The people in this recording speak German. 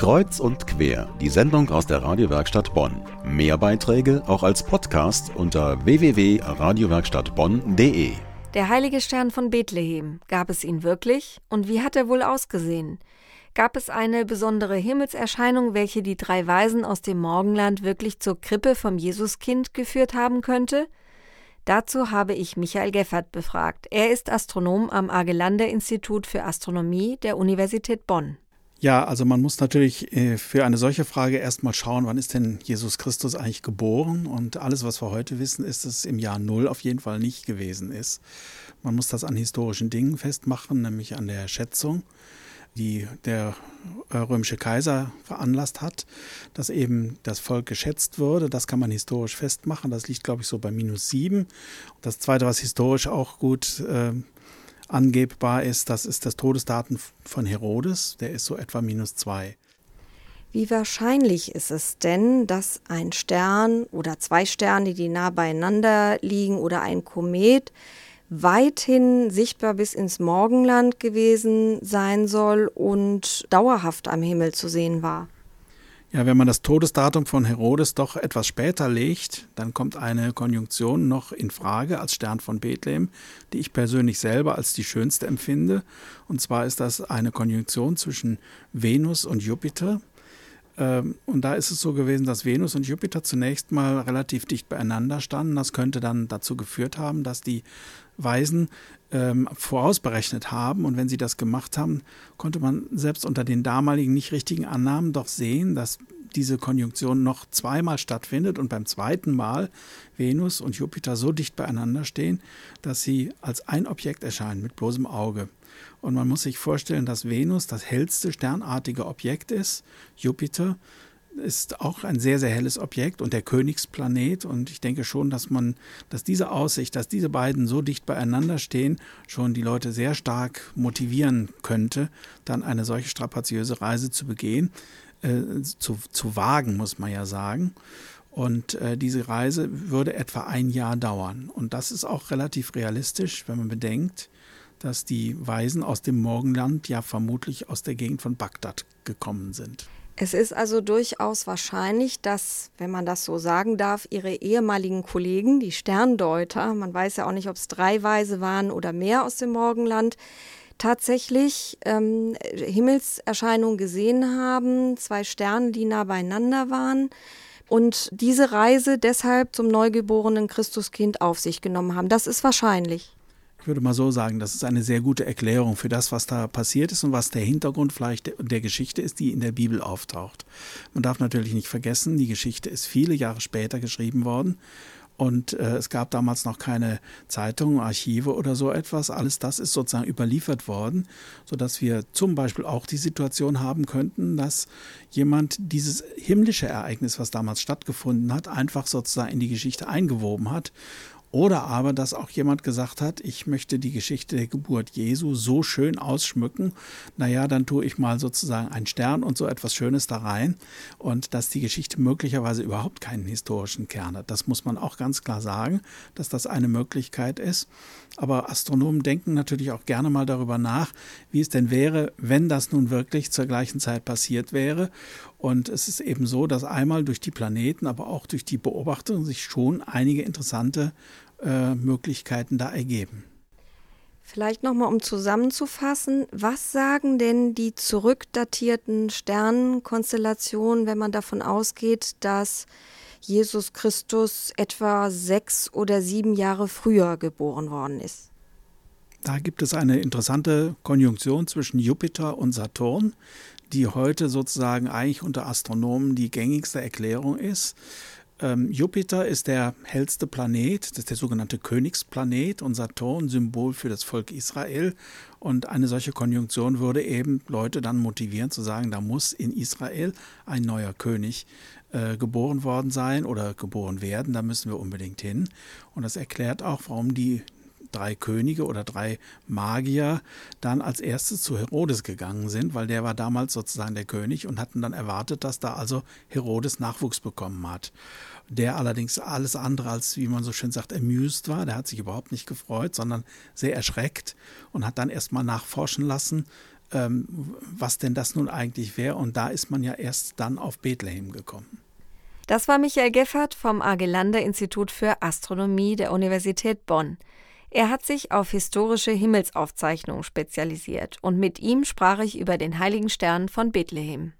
Kreuz und quer, die Sendung aus der Radiowerkstatt Bonn. Mehr Beiträge auch als Podcast unter www.radiowerkstattbonn.de. Der heilige Stern von Bethlehem, gab es ihn wirklich? Und wie hat er wohl ausgesehen? Gab es eine besondere Himmelserscheinung, welche die drei Weisen aus dem Morgenland wirklich zur Krippe vom Jesuskind geführt haben könnte? Dazu habe ich Michael Geffert befragt. Er ist Astronom am Argelander Institut für Astronomie der Universität Bonn. Ja, also man muss natürlich äh, für eine solche Frage erstmal schauen, wann ist denn Jesus Christus eigentlich geboren? Und alles, was wir heute wissen, ist, dass es im Jahr Null auf jeden Fall nicht gewesen ist. Man muss das an historischen Dingen festmachen, nämlich an der Schätzung, die der äh, römische Kaiser veranlasst hat, dass eben das Volk geschätzt wurde. Das kann man historisch festmachen. Das liegt, glaube ich, so bei minus sieben. Das Zweite, was historisch auch gut äh, angebbar ist, das ist das Todesdatum von Herodes, der ist so etwa minus zwei. Wie wahrscheinlich ist es denn, dass ein Stern oder zwei Sterne, die nah beieinander liegen, oder ein Komet weithin sichtbar bis ins Morgenland gewesen sein soll und dauerhaft am Himmel zu sehen war? Ja, wenn man das Todesdatum von Herodes doch etwas später legt, dann kommt eine Konjunktion noch in Frage als Stern von Bethlehem, die ich persönlich selber als die schönste empfinde. Und zwar ist das eine Konjunktion zwischen Venus und Jupiter. Ähm, und da ist es so gewesen, dass Venus und Jupiter zunächst mal relativ dicht beieinander standen. Das könnte dann dazu geführt haben, dass die Weisen ähm, vorausberechnet haben. Und wenn sie das gemacht haben, konnte man selbst unter den damaligen nicht richtigen Annahmen doch sehen, dass diese Konjunktion noch zweimal stattfindet und beim zweiten Mal Venus und Jupiter so dicht beieinander stehen, dass sie als ein Objekt erscheinen mit bloßem Auge. Und man muss sich vorstellen, dass Venus das hellste sternartige Objekt ist, Jupiter ist auch ein sehr, sehr helles Objekt und der Königsplanet. Und ich denke schon, dass man, dass diese Aussicht, dass diese beiden so dicht beieinander stehen, schon die Leute sehr stark motivieren könnte, dann eine solche strapaziöse Reise zu begehen, äh, zu, zu wagen, muss man ja sagen. Und äh, diese Reise würde etwa ein Jahr dauern. Und das ist auch relativ realistisch, wenn man bedenkt, dass die Weisen aus dem Morgenland ja vermutlich aus der Gegend von Bagdad gekommen sind. Es ist also durchaus wahrscheinlich, dass, wenn man das so sagen darf, ihre ehemaligen Kollegen, die Sterndeuter, man weiß ja auch nicht, ob es drei Weise waren oder mehr aus dem Morgenland, tatsächlich ähm, Himmelserscheinungen gesehen haben, zwei Sterne, die nah beieinander waren und diese Reise deshalb zum neugeborenen Christuskind auf sich genommen haben. Das ist wahrscheinlich. Ich würde mal so sagen, das ist eine sehr gute Erklärung für das, was da passiert ist und was der Hintergrund vielleicht der Geschichte ist, die in der Bibel auftaucht. Man darf natürlich nicht vergessen, die Geschichte ist viele Jahre später geschrieben worden und äh, es gab damals noch keine Zeitungen, Archive oder so etwas. Alles das ist sozusagen überliefert worden, sodass wir zum Beispiel auch die Situation haben könnten, dass jemand dieses himmlische Ereignis, was damals stattgefunden hat, einfach sozusagen in die Geschichte eingewoben hat oder aber, dass auch jemand gesagt hat, ich möchte die Geschichte der Geburt Jesu so schön ausschmücken, naja, dann tue ich mal sozusagen einen Stern und so etwas Schönes da rein. Und dass die Geschichte möglicherweise überhaupt keinen historischen Kern hat. Das muss man auch ganz klar sagen, dass das eine Möglichkeit ist. Aber Astronomen denken natürlich auch gerne mal darüber nach, wie es denn wäre, wenn das nun wirklich zur gleichen Zeit passiert wäre. Und es ist eben so, dass einmal durch die Planeten, aber auch durch die Beobachtung sich schon einige interessante äh, Möglichkeiten da ergeben. Vielleicht nochmal, um zusammenzufassen, was sagen denn die zurückdatierten Sternenkonstellationen, wenn man davon ausgeht, dass Jesus Christus etwa sechs oder sieben Jahre früher geboren worden ist? Da gibt es eine interessante Konjunktion zwischen Jupiter und Saturn, die heute sozusagen eigentlich unter Astronomen die gängigste Erklärung ist. Ähm, Jupiter ist der hellste Planet, das ist der sogenannte Königsplanet und Saturn Symbol für das Volk Israel. Und eine solche Konjunktion würde eben Leute dann motivieren zu sagen, da muss in Israel ein neuer König äh, geboren worden sein oder geboren werden, da müssen wir unbedingt hin. Und das erklärt auch, warum die drei Könige oder drei Magier dann als erstes zu Herodes gegangen sind, weil der war damals sozusagen der König und hatten dann erwartet, dass da also Herodes Nachwuchs bekommen hat. Der allerdings alles andere als, wie man so schön sagt, amused war. Der hat sich überhaupt nicht gefreut, sondern sehr erschreckt und hat dann erstmal nachforschen lassen, ähm, was denn das nun eigentlich wäre. Und da ist man ja erst dann auf Bethlehem gekommen. Das war Michael Geffert vom Agelander Institut für Astronomie der Universität Bonn. Er hat sich auf historische Himmelsaufzeichnungen spezialisiert und mit ihm sprach ich über den heiligen Stern von Bethlehem.